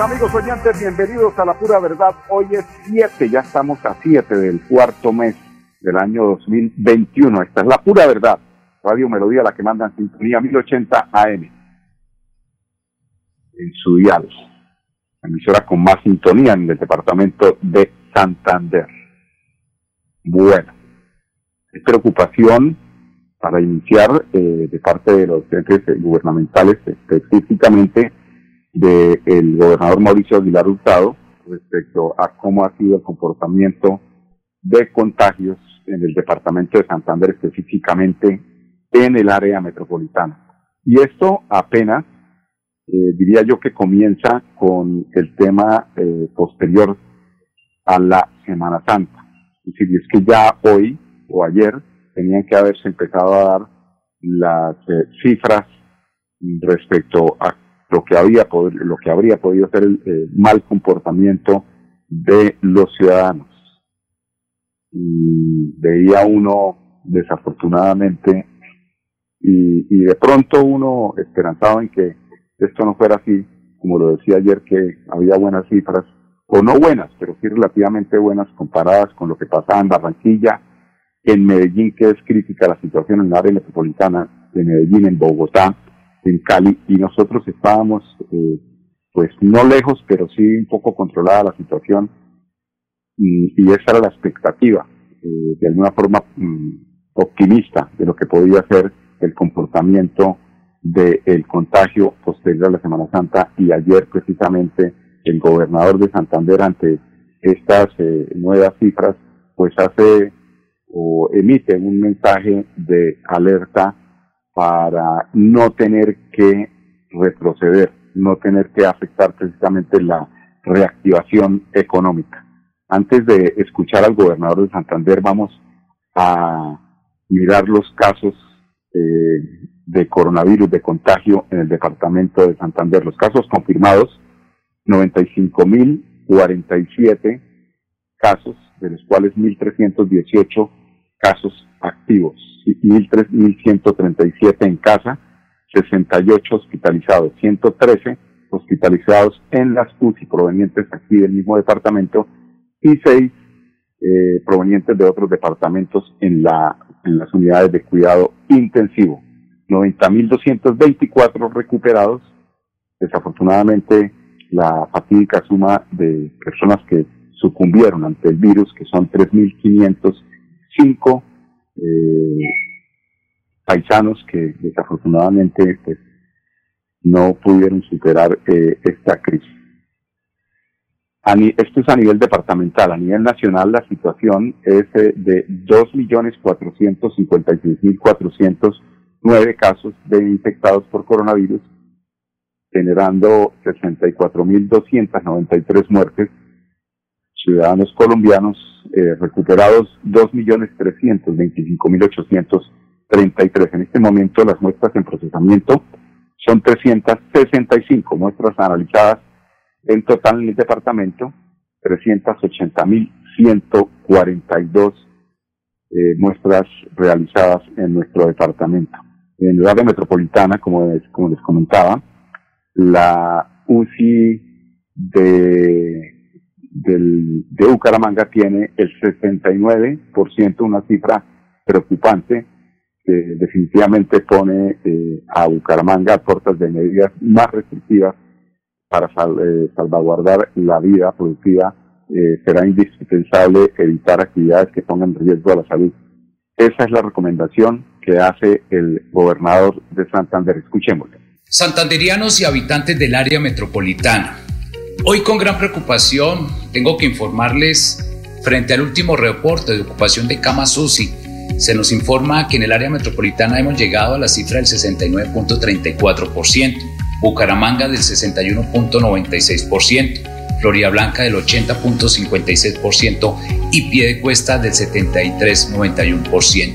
Amigos oyentes, bienvenidos a la pura verdad. Hoy es 7, ya estamos a 7 del cuarto mes del año 2021. Esta es la pura verdad. Radio Melodía, la que manda en sintonía 1080 AM. En su dial. Emisora con más sintonía en el departamento de Santander. Bueno, es preocupación para iniciar eh, de parte de los entes gubernamentales, específicamente del gobernador Mauricio Aguilar Hurtado respecto a cómo ha sido el comportamiento de contagios en el departamento de Santander, específicamente en el área metropolitana. Y esto apenas, eh, diría yo que comienza con el tema eh, posterior a la Semana Santa. Es decir, es que ya hoy o ayer tenían que haberse empezado a dar las eh, cifras respecto a lo que había lo que habría podido ser el mal comportamiento de los ciudadanos. Y veía uno desafortunadamente y, y de pronto uno esperanzaba en que esto no fuera así como lo decía ayer que había buenas cifras o no buenas pero sí relativamente buenas comparadas con lo que pasaba en Barranquilla en Medellín que es crítica la situación en la área metropolitana de Medellín en Bogotá en Cali y nosotros estábamos eh, pues no lejos pero sí un poco controlada la situación y, y esa era la expectativa eh, de alguna forma mm, optimista de lo que podía ser el comportamiento del contagio posterior a la Semana Santa y ayer precisamente el gobernador de Santander ante estas eh, nuevas cifras pues hace o emite un mensaje de alerta para no tener que retroceder, no tener que afectar precisamente la reactivación económica. Antes de escuchar al gobernador de Santander, vamos a mirar los casos eh, de coronavirus, de contagio en el departamento de Santander. Los casos confirmados, 95.047 casos, de los cuales 1.318 casos activos, 1.137 en casa, 68 hospitalizados, 113 hospitalizados en las UCI provenientes aquí del mismo departamento y 6 eh, provenientes de otros departamentos en, la, en las unidades de cuidado intensivo. 90.224 recuperados. Desafortunadamente, la fatídica suma de personas que sucumbieron ante el virus, que son 3.505 eh, paisanos que desafortunadamente pues, no pudieron superar eh, esta crisis. esto es a nivel departamental. A nivel nacional la situación es eh, de 2.456.409 casos de infectados por coronavirus, generando 64.293 muertes ciudadanos colombianos eh, recuperados 2.325.833. En este momento las muestras en procesamiento son 365 muestras analizadas en total en el departamento, 380.142 eh, muestras realizadas en nuestro departamento. En el área metropolitana, como, como les comentaba, la UCI de del, de Bucaramanga tiene el 69%, una cifra preocupante que definitivamente pone eh, a Bucaramanga a puertas de medidas más restrictivas para eh, salvaguardar la vida productiva. Eh, será indispensable evitar actividades que pongan en riesgo a la salud. Esa es la recomendación que hace el gobernador de Santander. Escuchémoslo. Santanderianos y habitantes del área metropolitana Hoy con gran preocupación tengo que informarles frente al último reporte de ocupación de camas UCI. Se nos informa que en el área metropolitana hemos llegado a la cifra del 69.34%, Bucaramanga del 61.96%, Florida Blanca del 80.56% y Piedecuesta del 73.91%.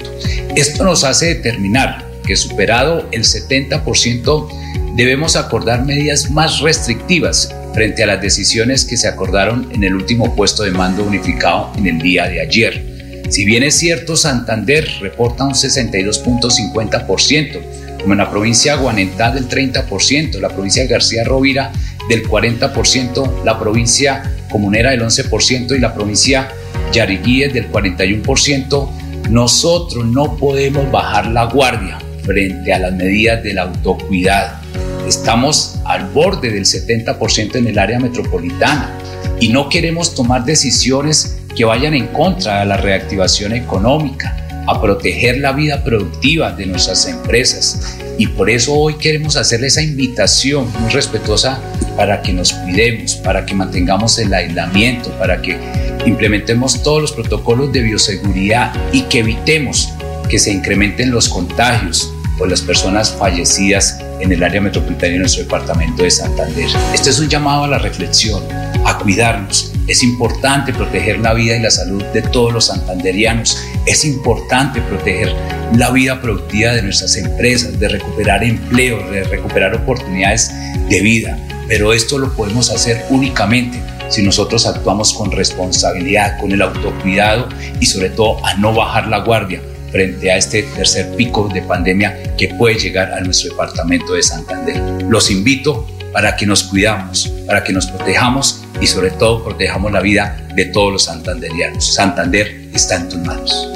Esto nos hace determinar que superado el 70% debemos acordar medidas más restrictivas frente a las decisiones que se acordaron en el último puesto de mando unificado en el día de ayer. Si bien es cierto, Santander reporta un 62.50%, como en la provincia de Guanentá del 30%, la provincia de García Rovira del 40%, la provincia Comunera del 11% y la provincia Yariguíes del 41%, nosotros no podemos bajar la guardia frente a las medidas del autocuidado. Estamos al borde del 70% en el área metropolitana y no queremos tomar decisiones que vayan en contra de la reactivación económica, a proteger la vida productiva de nuestras empresas. Y por eso hoy queremos hacerle esa invitación muy respetuosa para que nos cuidemos, para que mantengamos el aislamiento, para que implementemos todos los protocolos de bioseguridad y que evitemos que se incrementen los contagios por las personas fallecidas en el área metropolitana de nuestro departamento de Santander. Este es un llamado a la reflexión, a cuidarnos. Es importante proteger la vida y la salud de todos los santanderianos. Es importante proteger la vida productiva de nuestras empresas, de recuperar empleo, de recuperar oportunidades de vida. Pero esto lo podemos hacer únicamente si nosotros actuamos con responsabilidad, con el autocuidado y sobre todo a no bajar la guardia frente a este tercer pico de pandemia que puede llegar a nuestro departamento de Santander. Los invito para que nos cuidamos, para que nos protejamos y sobre todo protejamos la vida de todos los santanderianos. Santander está en tus manos.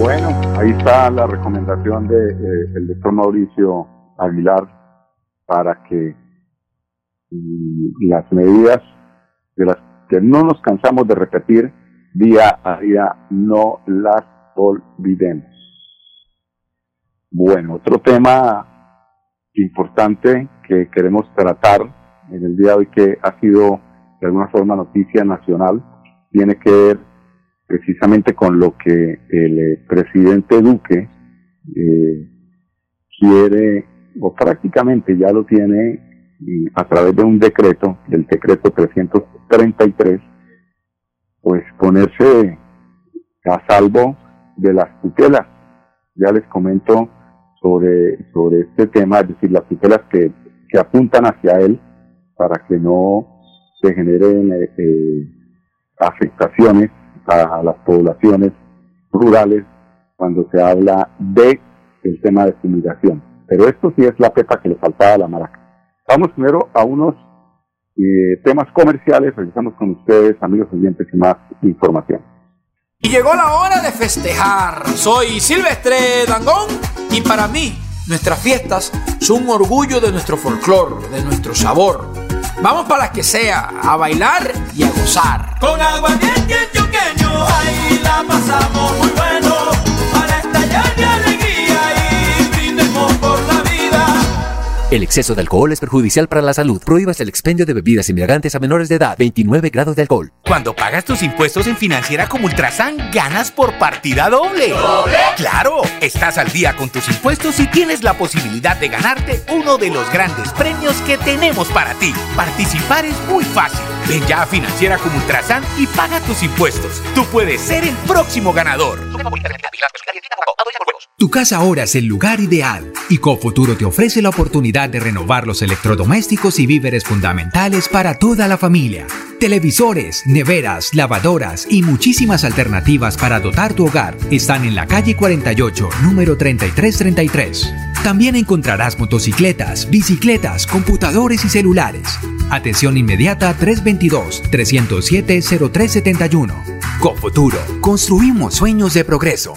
Bueno, ahí está la recomendación del de, eh, doctor Mauricio Aguilar para que las medidas de las que no nos cansamos de repetir día a día no las olvidemos. Bueno, otro tema importante que queremos tratar en el día de hoy que ha sido de alguna forma noticia nacional tiene que ver precisamente con lo que el eh, presidente Duque eh, quiere o prácticamente ya lo tiene a través de un decreto, del decreto 333, pues ponerse a salvo de las tutelas. Ya les comento sobre, sobre este tema, es decir, las tutelas que, que apuntan hacia él para que no se generen eh, eh, afectaciones a, las poblaciones rurales cuando se habla de el tema de fumigación. Pero esto sí es la pepa que le faltaba a la maraca. Vamos primero a unos eh, temas comerciales. Regresamos con ustedes, amigos oyentes, y más información. Y llegó la hora de festejar. Soy Silvestre Dangón y para mí nuestras fiestas son un orgullo de nuestro folclor, de nuestro sabor. Vamos para las que sea, a bailar y a gozar. Con agua choqueño, ahí la pasamos muy bueno, para estallar el exceso de alcohol es perjudicial para la salud. Prohíbas el expendio de bebidas embriagantes a menores de edad. 29 grados de alcohol. Cuando pagas tus impuestos en Financiera como Ultrasan, ganas por partida doble. ¿Doble? ¡Claro! Estás al día con tus impuestos y tienes la posibilidad de ganarte uno de los grandes premios que tenemos para ti. Participar es muy fácil. Ven ya a Financiera como Ultrasan y paga tus impuestos. Tú puedes ser el próximo ganador. Tu casa ahora es el lugar ideal y Cofuturo te ofrece la oportunidad de renovar los electrodomésticos y víveres fundamentales para toda la familia. Televisores, neveras, lavadoras y muchísimas alternativas para dotar tu hogar están en la calle 48, número 3333. También encontrarás motocicletas, bicicletas, computadores y celulares. Atención inmediata 322-307-0371. Cofuturo, construimos sueños de progreso.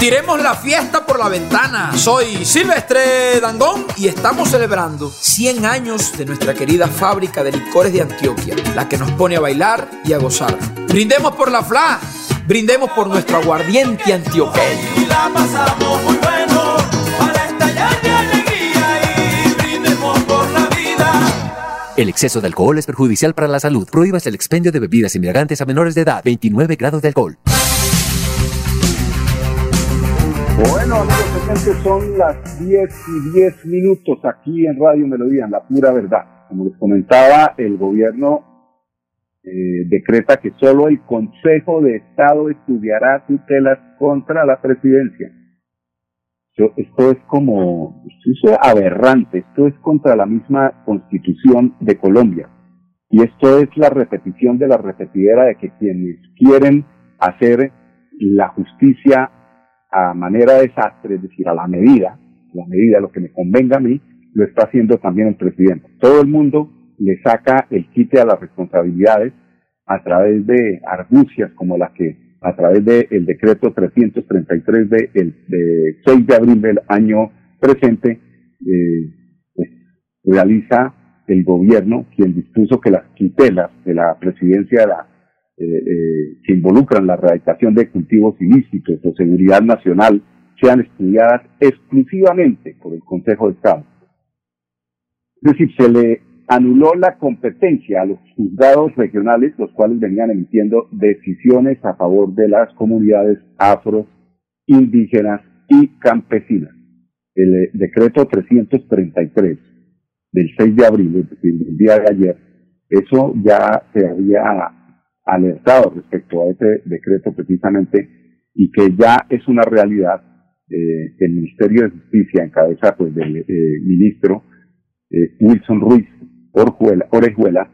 Tiremos la fiesta por la ventana. Soy Silvestre Dangón y estamos celebrando 100 años de nuestra querida fábrica de licores de Antioquia, la que nos pone a bailar y a gozar. Brindemos por la FLA, brindemos por nuestro aguardiente antioqueño. la pasamos muy bueno, para estallar de alegría y brindemos por El exceso de alcohol es perjudicial para la salud. Prohíbas el expendio de bebidas embriagantes a menores de edad. 29 grados de alcohol. Bueno, amigos oyentes, son las 10 y 10 minutos aquí en Radio Melodía, en la pura verdad. Como les comentaba, el gobierno eh, decreta que solo el Consejo de Estado estudiará tutelas contra la presidencia. Esto es como, esto es aberrante, esto es contra la misma constitución de Colombia. Y esto es la repetición de la repetidera de que quienes quieren hacer la justicia a manera de desastre, es decir, a la medida, la medida, lo que me convenga a mí, lo está haciendo también el presidente. Todo el mundo le saca el quite a las responsabilidades a través de argucias como la que a través del decreto 333 de, el, de 6 de abril del año presente eh, pues, realiza el gobierno quien dispuso que las tutelas de la presidencia de la, eh, eh, que involucran la erradicación de cultivos ilícitos o seguridad nacional sean estudiadas exclusivamente por el Consejo de Estado. Es decir, se le anuló la competencia a los juzgados regionales, los cuales venían emitiendo decisiones a favor de las comunidades afro, indígenas y campesinas. El eh, decreto 333 del 6 de abril, el día de ayer, eso ya se había alertado respecto a ese decreto precisamente y que ya es una realidad. Eh, el Ministerio de Justicia, en cabeza pues, del eh, ministro eh, Wilson Ruiz Orjuela, Orejuela,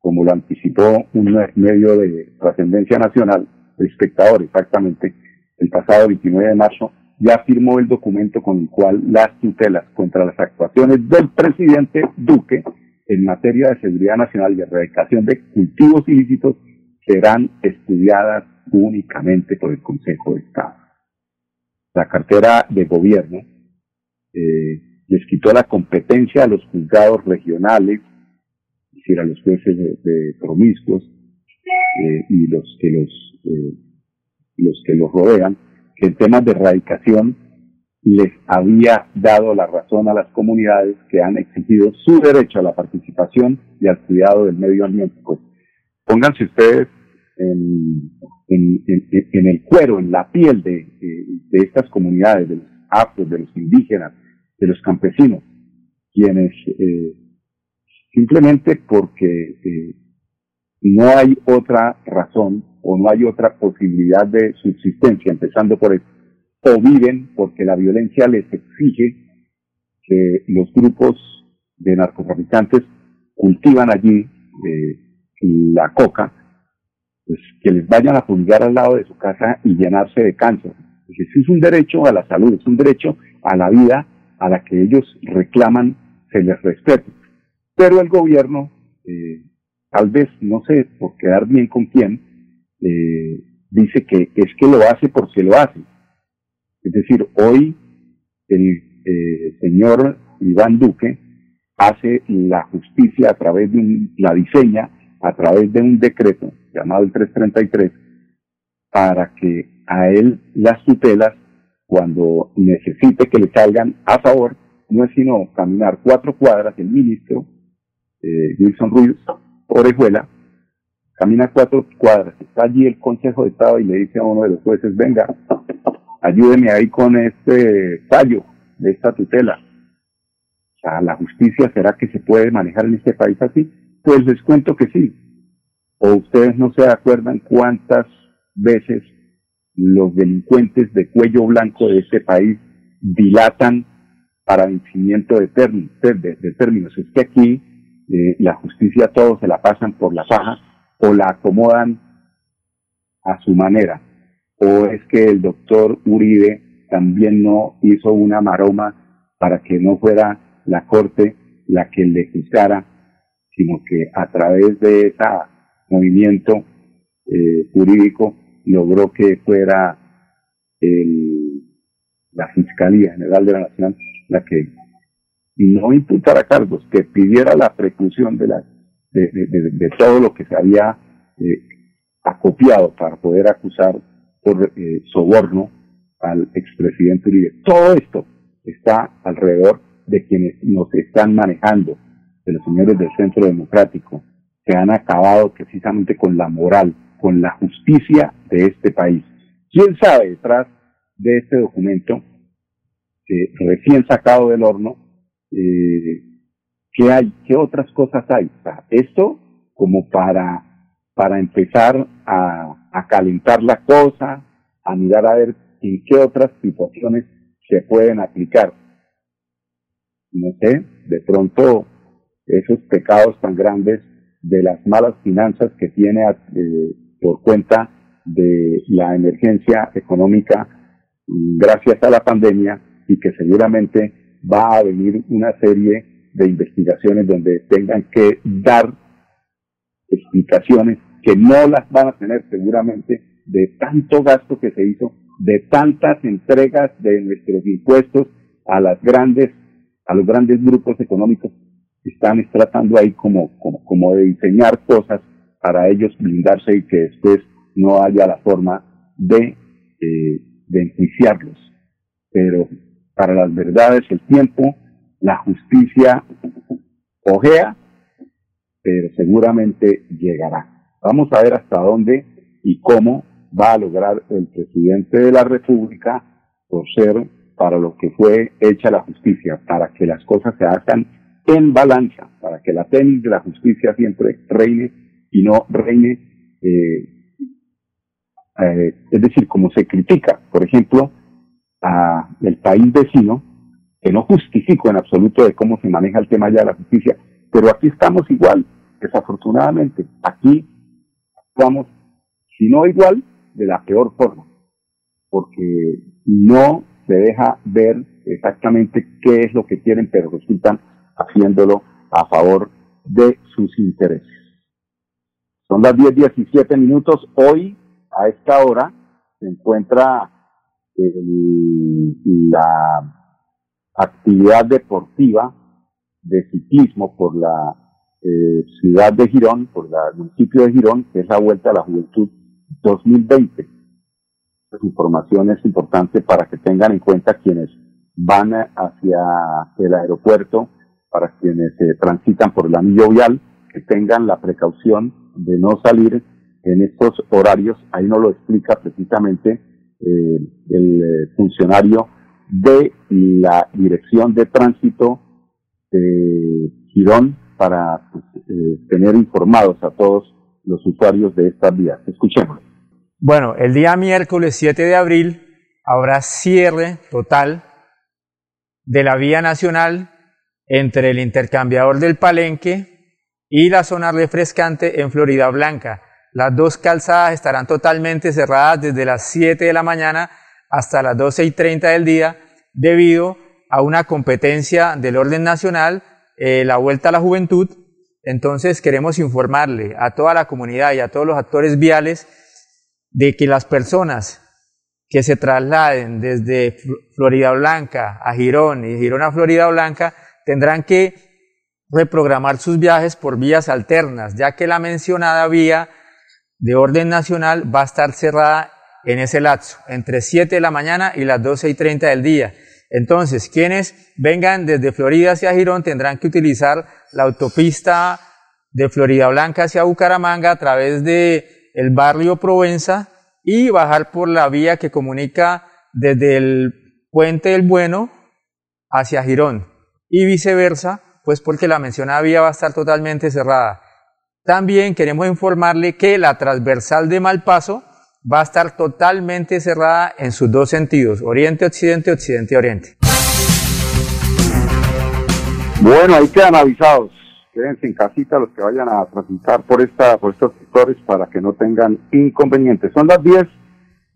como lo anticipó un medio de trascendencia nacional, espectador exactamente, el pasado 29 de marzo, ya firmó el documento con el cual las tutelas contra las actuaciones del presidente Duque en materia de seguridad nacional y erradicación de cultivos ilícitos serán estudiadas únicamente por el Consejo de Estado. La cartera de gobierno eh, les quitó la competencia a los juzgados regionales, es decir, a los jueces de, promiscuos eh, y los que los, eh, los que los rodean, que en temas de erradicación les había dado la razón a las comunidades que han exigido su derecho a la participación y al cuidado del medio ambiente. Pues pónganse ustedes en, el cuero, en la piel de estas comunidades, de los afros, de los indígenas, de los campesinos, quienes eh, simplemente porque eh, no hay otra razón o no hay otra posibilidad de subsistencia, empezando por eso, o viven porque la violencia les exige que los grupos de narcotraficantes cultivan allí eh, la coca, pues que les vayan a fumigar al lado de su casa y llenarse de cáncer. Eso es un derecho a la salud, es un derecho a la vida a la que ellos reclaman se les respete. Pero el gobierno, eh, tal vez, no sé, por quedar bien con quién, eh, dice que es que lo hace porque lo hace. Es decir, hoy el eh, señor Iván Duque hace la justicia a través de un, la diseña a través de un decreto llamado el 333 para que a él las tutelas cuando necesite que le salgan a favor, no es sino caminar cuatro cuadras, el ministro eh, Wilson Ruiz Orejuela, camina cuatro cuadras, está allí el Consejo de Estado y le dice a uno de los jueces, venga, ayúdeme ahí con este fallo de esta tutela. O sea, la justicia será que se puede manejar en este país así. Pues les cuento que sí. O ustedes no se acuerdan cuántas veces los delincuentes de cuello blanco de este país dilatan para vencimiento de. De, de términos. Es que aquí eh, la justicia todos se la pasan por la paja o la acomodan a su manera. O es que el doctor Uribe también no hizo una maroma para que no fuera la corte la que le juzgara, sino que a través de ese movimiento eh, jurídico logró que fuera el, la Fiscalía General de la Nación la que no imputara cargos, que pidiera la preclusión de, la, de, todo lo que se había eh, acopiado para poder acusar por eh, soborno al expresidente Uribe. Todo esto está alrededor de quienes nos están manejando de los señores del Centro Democrático, que han acabado precisamente con la moral, con la justicia de este país. ¿Quién sabe detrás de este documento, recién sacado del horno, eh, qué hay, qué otras cosas hay? Esto como para, para empezar a, a calentar la cosa, a mirar a ver en qué otras situaciones se pueden aplicar. No sé, de pronto esos pecados tan grandes de las malas finanzas que tiene eh, por cuenta de la emergencia económica gracias a la pandemia y que seguramente va a venir una serie de investigaciones donde tengan que dar explicaciones que no las van a tener seguramente de tanto gasto que se hizo, de tantas entregas de nuestros impuestos a las grandes, a los grandes grupos económicos están tratando ahí como, como, como de diseñar cosas para ellos blindarse y que después no haya la forma de, eh, de enjuiciarlos. Pero para las verdades el tiempo, la justicia ojea, pero seguramente llegará. Vamos a ver hasta dónde y cómo va a lograr el presidente de la República por ser para lo que fue hecha la justicia, para que las cosas se hagan en balanza, para que la tenis de la justicia siempre reine y no reine, eh, eh, es decir, como se critica, por ejemplo, a el país vecino, que no justifico en absoluto de cómo se maneja el tema ya de la justicia, pero aquí estamos igual, desafortunadamente, aquí actuamos, si no igual, de la peor forma, porque no se deja ver exactamente qué es lo que quieren, pero resultan haciéndolo a favor de sus intereses. Son las 10.17 minutos. Hoy, a esta hora, se encuentra la actividad deportiva de ciclismo por la eh, ciudad de Girón, por el municipio de Girón, que es la Vuelta a la Juventud 2020. Esta información es importante para que tengan en cuenta quienes van hacia el aeropuerto para quienes eh, transitan por el anillo vial, que tengan la precaución de no salir en estos horarios. Ahí nos lo explica precisamente eh, el eh, funcionario de la Dirección de Tránsito de Girón para pues, tener informados a todos los usuarios de estas vías. Escuchemos. Bueno, el día miércoles 7 de abril habrá cierre total de la vía nacional entre el intercambiador del Palenque y la zona refrescante en Florida Blanca. Las dos calzadas estarán totalmente cerradas desde las 7 de la mañana hasta las 12 y 30 del día debido a una competencia del orden nacional, eh, la Vuelta a la Juventud. Entonces queremos informarle a toda la comunidad y a todos los actores viales de que las personas que se trasladen desde Florida Blanca a Girón y Girón a Florida Blanca tendrán que reprogramar sus viajes por vías alternas, ya que la mencionada vía de orden nacional va a estar cerrada en ese lapso, entre 7 de la mañana y las 12 y 30 del día. Entonces, quienes vengan desde Florida hacia Girón tendrán que utilizar la autopista de Florida Blanca hacia Bucaramanga a través de el barrio Provenza y bajar por la vía que comunica desde el Puente del Bueno hacia Girón y viceversa, pues porque la mencionada vía va a estar totalmente cerrada. También queremos informarle que la transversal de Malpaso va a estar totalmente cerrada en sus dos sentidos, oriente-occidente, occidente-oriente. Bueno, ahí quedan avisados. Quédense en casita los que vayan a transitar por, esta, por estos sectores para que no tengan inconvenientes. Son las 10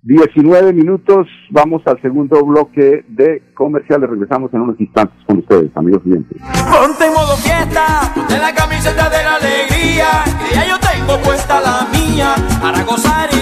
19 minutos, vamos al segundo bloque de comerciales. Regresamos en unos instantes con ustedes, amigos clientes. Ponte en modo fiesta, ponte la camiseta de la alegría, que ya yo tengo puesta la mía, para gozar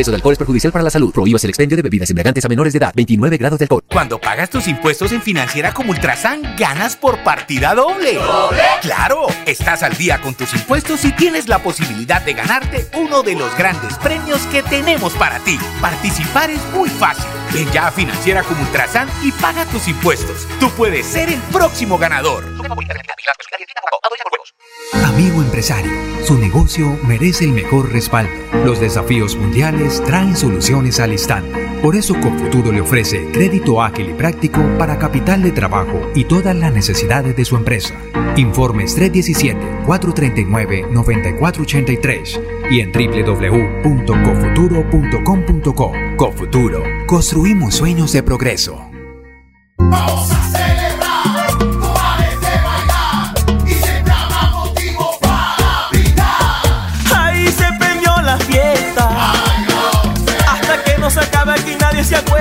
exceso de alcohol es perjudicial para la salud. Prohíbas el expendio de bebidas embriagantes a menores de edad. 29 grados de alcohol. Cuando pagas tus impuestos en Financiera como Ultrasan, ganas por partida doble. ¿Doble? ¡Claro! Estás al día con tus impuestos y tienes la posibilidad de ganarte uno de los grandes premios que tenemos para ti. Participar es muy fácil. Ven ya Financiera como Ultrasan y paga tus impuestos. Tú puedes ser el próximo ganador. Amigo empresario, su negocio merece el mejor respaldo. Los desafíos mundiales traen soluciones al instante. Por eso Confuturo le ofrece crédito ágil y práctico para capital de trabajo y todas las necesidades de su empresa. Informes 317-439-9483 y en www.cofuturo.com.co. Cofuturo, construimos sueños de progreso.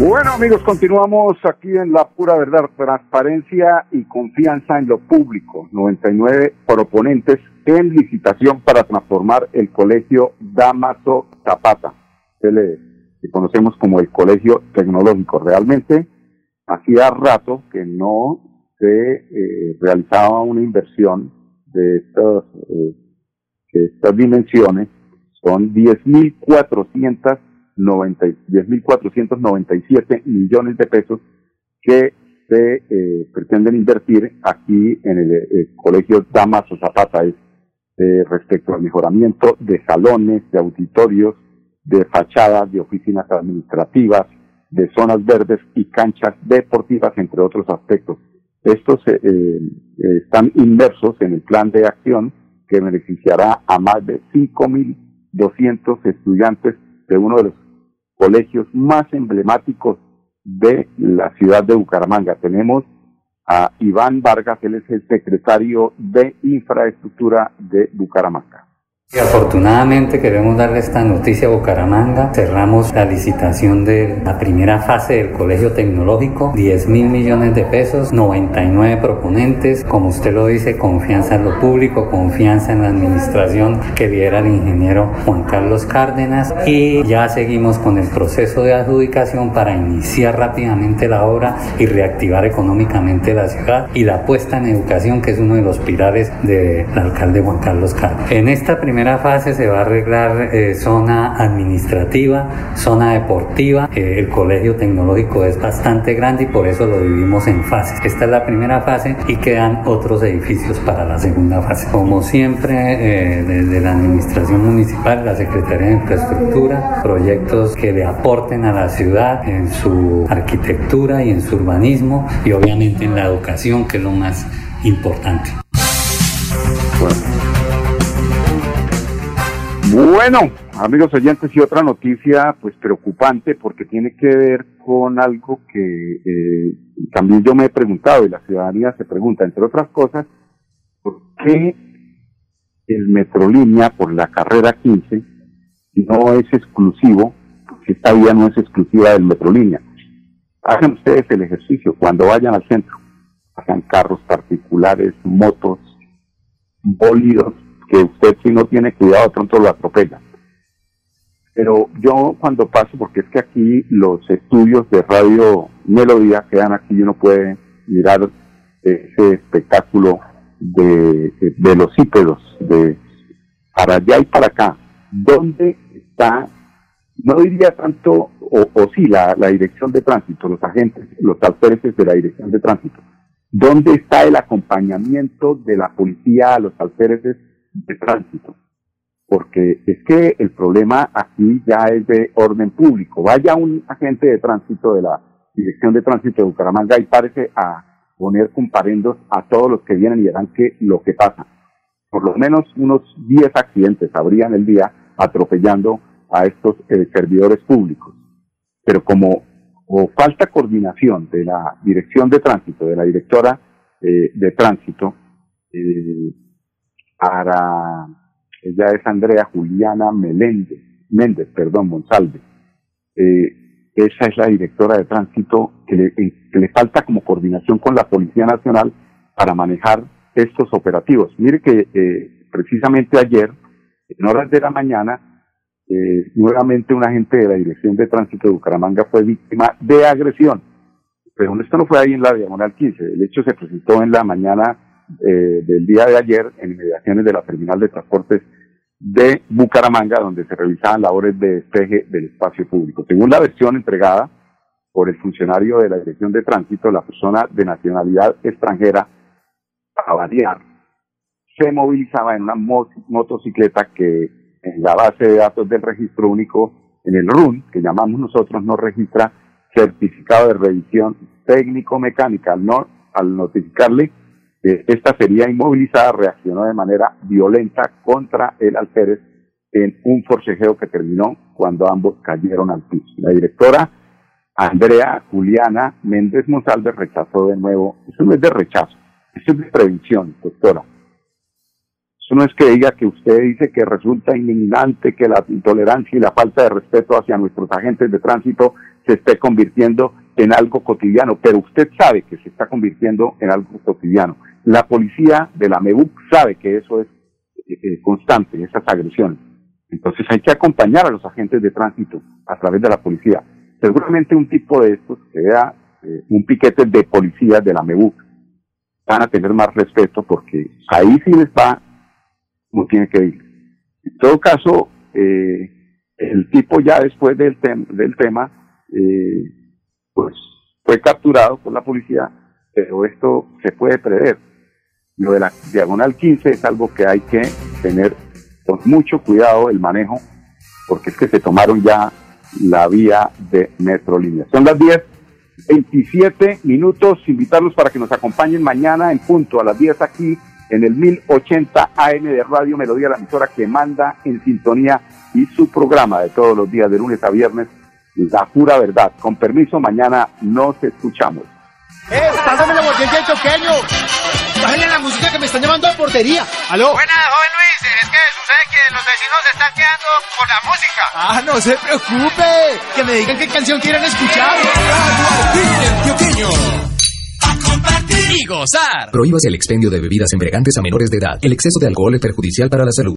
Bueno amigos, continuamos aquí en la pura verdad, transparencia y confianza en lo público. 99 proponentes en licitación para transformar el colegio Damaso Zapata, que conocemos como el colegio tecnológico. Realmente hacía rato que no se eh, realizaba una inversión de estos, eh, de estas dimensiones. Son 10.400 90 10.497 millones de pesos que se eh, pretenden invertir aquí en el, eh, Colegio Damaso Zapata es eh, respecto al mejoramiento de salones, de auditorios, de fachadas, de oficinas administrativas, de zonas verdes y canchas deportivas, entre otros aspectos. Estos están inmersos en el plan de acción que beneficiará a más de 5.200 estudiantes de uno de los colegios más emblemáticos de la ciudad de Bucaramanga. Tenemos a Iván Vargas, él es el secretario de infraestructura de Bucaramanga. Y afortunadamente queremos darle esta noticia a Bucaramanga. Cerramos la licitación de la primera fase del Colegio Tecnológico, 10 mil millones de pesos, 99 proponentes, como usted lo dice, confianza en lo público, confianza en la administración que lidera el ingeniero Juan Carlos Cárdenas y ya seguimos con el proceso de adjudicación para iniciar rápidamente la obra y reactivar económicamente la ciudad y la apuesta en educación que es uno de los pilares del alcalde Juan Carlos Cárdenas. En esta fase se va a arreglar eh, zona administrativa, zona deportiva. Eh, el colegio tecnológico es bastante grande y por eso lo dividimos en fases. Esta es la primera fase y quedan otros edificios para la segunda fase. Como siempre, eh, desde la administración municipal, la Secretaría de Infraestructura, proyectos que le aporten a la ciudad en su arquitectura y en su urbanismo y obviamente en la educación, que es lo más importante. Bueno, amigos oyentes, y otra noticia pues preocupante porque tiene que ver con algo que eh, también yo me he preguntado y la ciudadanía se pregunta, entre otras cosas, ¿por qué el Metrolínea por la carrera 15 no es exclusivo, si esta vía no es exclusiva del Metrolínea? Hagan ustedes el ejercicio cuando vayan al centro, hagan carros particulares, motos, bólidos, que usted si no tiene cuidado pronto lo atropella. Pero yo cuando paso, porque es que aquí los estudios de Radio Melodía quedan aquí y uno puede mirar ese espectáculo de, de los de para allá y para acá, ¿dónde está, no diría tanto, o, o sí, la, la dirección de tránsito, los agentes, los alféreces de la dirección de tránsito, ¿dónde está el acompañamiento de la policía a los alféreces de tránsito, porque es que el problema aquí ya es de orden público. Vaya un agente de tránsito de la Dirección de Tránsito de Bucaramanga y parece a poner comparendos a todos los que vienen y verán que lo que pasa. Por lo menos unos 10 accidentes habrían el día atropellando a estos eh, servidores públicos. Pero como o falta coordinación de la Dirección de Tránsito, de la directora eh, de Tránsito, eh, para, ella es Andrea Juliana Meléndez, Méndez, perdón, Monsalve. Eh, esa es la directora de tránsito que le, eh, que le falta como coordinación con la Policía Nacional para manejar estos operativos. Mire que eh, precisamente ayer, en horas de la mañana, nuevamente un agente de la Dirección de Tránsito de Bucaramanga fue víctima de agresión. Pero esto no fue ahí en la Diagonal 15. El hecho se presentó en la mañana eh, del día de ayer en inmediaciones de la terminal de transportes de Bucaramanga, donde se realizaban labores de despeje del espacio público. Según la versión entregada por el funcionario de la Dirección de Tránsito, la persona de nacionalidad extranjera, a variar, se movilizaba en una mo- motocicleta que en la base de datos del registro único, en el RUN, que llamamos nosotros, no registra certificado de revisión técnico-mecánica. Al, al notificarle esta sería inmovilizada, reaccionó de manera violenta contra el alférez en un forcejeo que terminó cuando ambos cayeron al piso. La directora Andrea Juliana Méndez Monsalve rechazó de nuevo, eso no es de rechazo, eso es de prevención, doctora. Eso no es que diga que usted dice que resulta indignante que la intolerancia y la falta de respeto hacia nuestros agentes de tránsito se esté convirtiendo en algo cotidiano, pero usted sabe que se está convirtiendo en algo cotidiano. La policía de la MEBUC sabe que eso es eh, eh, constante, esas agresiones. Entonces hay que acompañar a los agentes de tránsito a través de la policía. Seguramente un tipo de estos, que vea eh, un piquete de policías de la MEBUC, van a tener más respeto porque ahí sí les va como tiene que ir. En todo caso, eh, el tipo ya después del, tem- del tema, eh, pues fue capturado por la policía, pero esto se puede prever. Lo de la diagonal 15 es algo que hay que tener con mucho cuidado el manejo, porque es que se tomaron ya la vía de Metrolínea. Son las 10, 27 minutos. Invitarlos para que nos acompañen mañana en punto a las 10 aquí en el 1080 AM de Radio Melodía, la emisora que manda en sintonía y su programa de todos los días, de lunes a viernes, La Pura Verdad. Con permiso, mañana nos escuchamos. ¡Eh! ¡Bájale la música que me están llamando de portería! ¡Aló! Buenas, joven Luis. Es que sucede que los vecinos se están quedando con la música. ¡Ah, no se preocupe! Que me digan qué canción quieren escuchar. y gozar. Prohíbas el expendio de bebidas embriagantes a menores de edad. El exceso de alcohol es perjudicial para la salud.